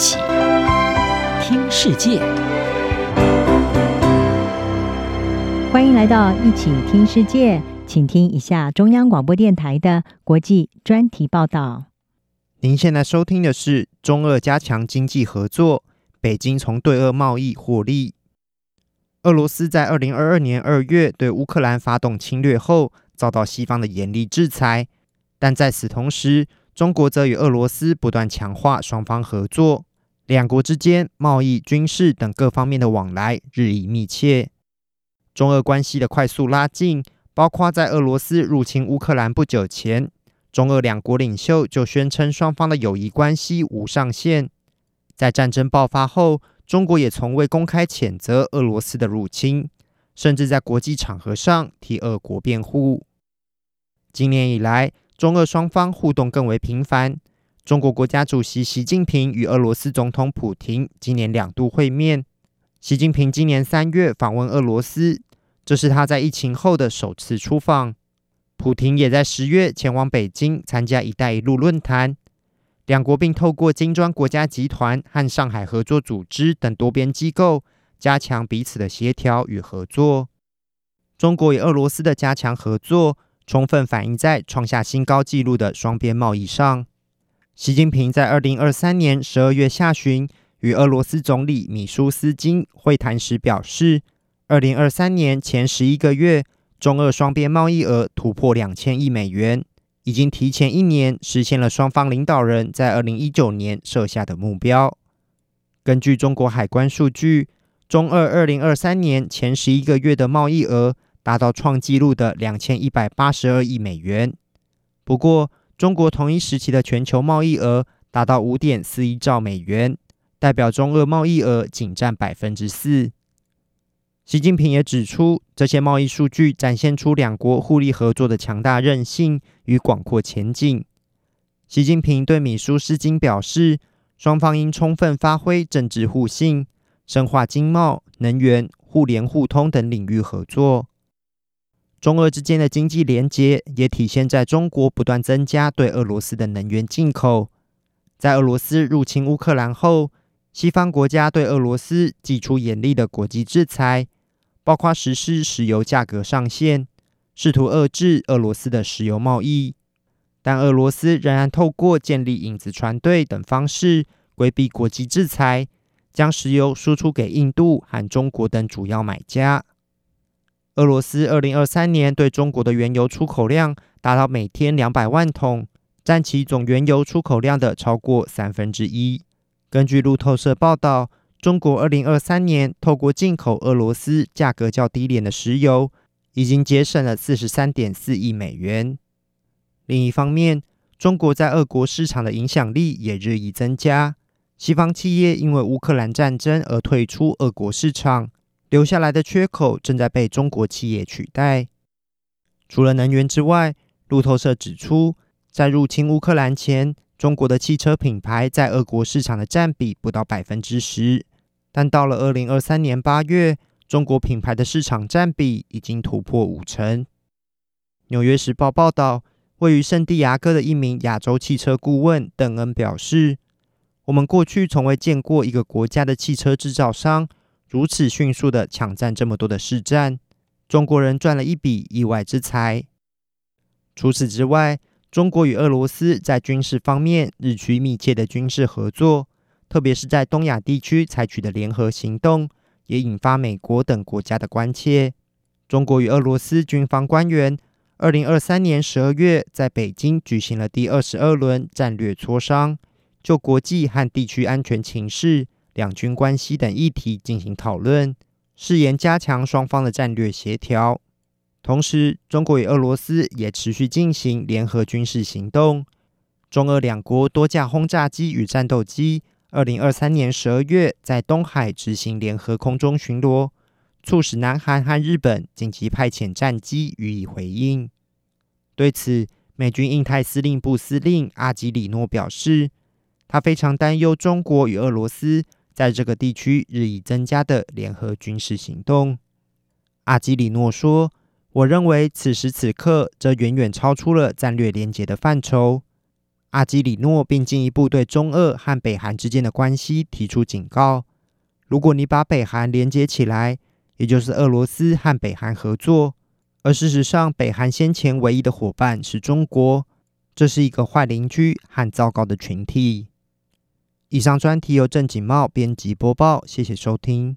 起听世界，欢迎来到一起听世界，请听一下中央广播电台的国际专题报道。您现在收听的是中俄加强经济合作，北京从对俄贸易获利。俄罗斯在二零二二年二月对乌克兰发动侵略后，遭到西方的严厉制裁，但在此同时，中国则与俄罗斯不断强化双方合作，两国之间贸易、军事等各方面的往来日益密切。中俄关系的快速拉近，包括在俄罗斯入侵乌克兰不久前，中俄两国领袖就宣称双方的友谊关系无上限。在战争爆发后，中国也从未公开谴责俄罗斯的入侵，甚至在国际场合上替俄国辩护。今年以来，中俄双方互动更为频繁。中国国家主席习近平与俄罗斯总统普京今年两度会面。习近平今年三月访问俄罗斯，这是他在疫情后的首次出访。普京也在十月前往北京参加“一带一路”论坛，两国并透过金砖国家集团和上海合作组织等多边机构加强彼此的协调与合作。中国与俄罗斯的加强合作，充分反映在创下新高纪录的双边贸易上。习近平在二零二三年十二月下旬与俄罗斯总理米舒斯金会谈时表示，二零二三年前十一个月，中俄双边贸易额突破两千亿美元，已经提前一年实现了双方领导人在二零一九年设下的目标。根据中国海关数据，中俄二零二三年前十一个月的贸易额。达到创纪录的两千一百八十二亿美元。不过，中国同一时期的全球贸易额达到五点四一兆美元，代表中俄贸易额仅占百分之四。习近平也指出，这些贸易数据展现出两国互利合作的强大韧性与广阔前景。习近平对米舒斯金表示，双方应充分发挥政治互信，深化经贸、能源、互联互通等领域合作。中俄之间的经济连结也体现在中国不断增加对俄罗斯的能源进口。在俄罗斯入侵乌克兰后，西方国家对俄罗斯祭出严厉的国际制裁，包括实施石油价格上限，试图遏制俄罗斯的石油贸易。但俄罗斯仍然透过建立影子船队等方式规避国际制裁，将石油输出给印度和中国等主要买家。俄罗斯二零二三年对中国的原油出口量达到每天两百万桶，占其总原油出口量的超过三分之一。根据路透社报道，中国二零二三年透过进口俄罗斯价格较低廉的石油，已经节省了四十三点四亿美元。另一方面，中国在俄国市场的影响力也日益增加，西方企业因为乌克兰战争而退出俄国市场。留下来的缺口正在被中国企业取代。除了能源之外，路透社指出，在入侵乌克兰前，中国的汽车品牌在俄国市场的占比不到百分之十，但到了二零二三年八月，中国品牌的市场占比已经突破五成。纽约时报报道，位于圣地亚哥的一名亚洲汽车顾问邓恩表示：“我们过去从未见过一个国家的汽车制造商。”如此迅速地抢占这么多的市占，中国人赚了一笔意外之财。除此之外，中国与俄罗斯在军事方面日趋密切的军事合作，特别是在东亚地区采取的联合行动，也引发美国等国家的关切。中国与俄罗斯军方官员二零二三年十二月在北京举行了第二十二轮战略磋商，就国际和地区安全情势。两军关系等议题进行讨论，誓言加强双方的战略协调。同时，中国与俄罗斯也持续进行联合军事行动。中俄两国多架轰炸机与战斗机，二零二三年十二月在东海执行联合空中巡逻，促使南韩和日本紧急派遣战机予以回应。对此，美军印太司令部司令阿基里诺表示，他非常担忧中国与俄罗斯。在这个地区日益增加的联合军事行动，阿基里诺说：“我认为此时此刻，这远远超出了战略连结的范畴。阿基里诺并进一步对中俄和北韩之间的关系提出警告：如果你把北韩连接起来，也就是俄罗斯和北韩合作，而事实上北韩先前唯一的伙伴是中国，这是一个坏邻居和糟糕的群体。以上专题由郑景茂编辑播报，谢谢收听。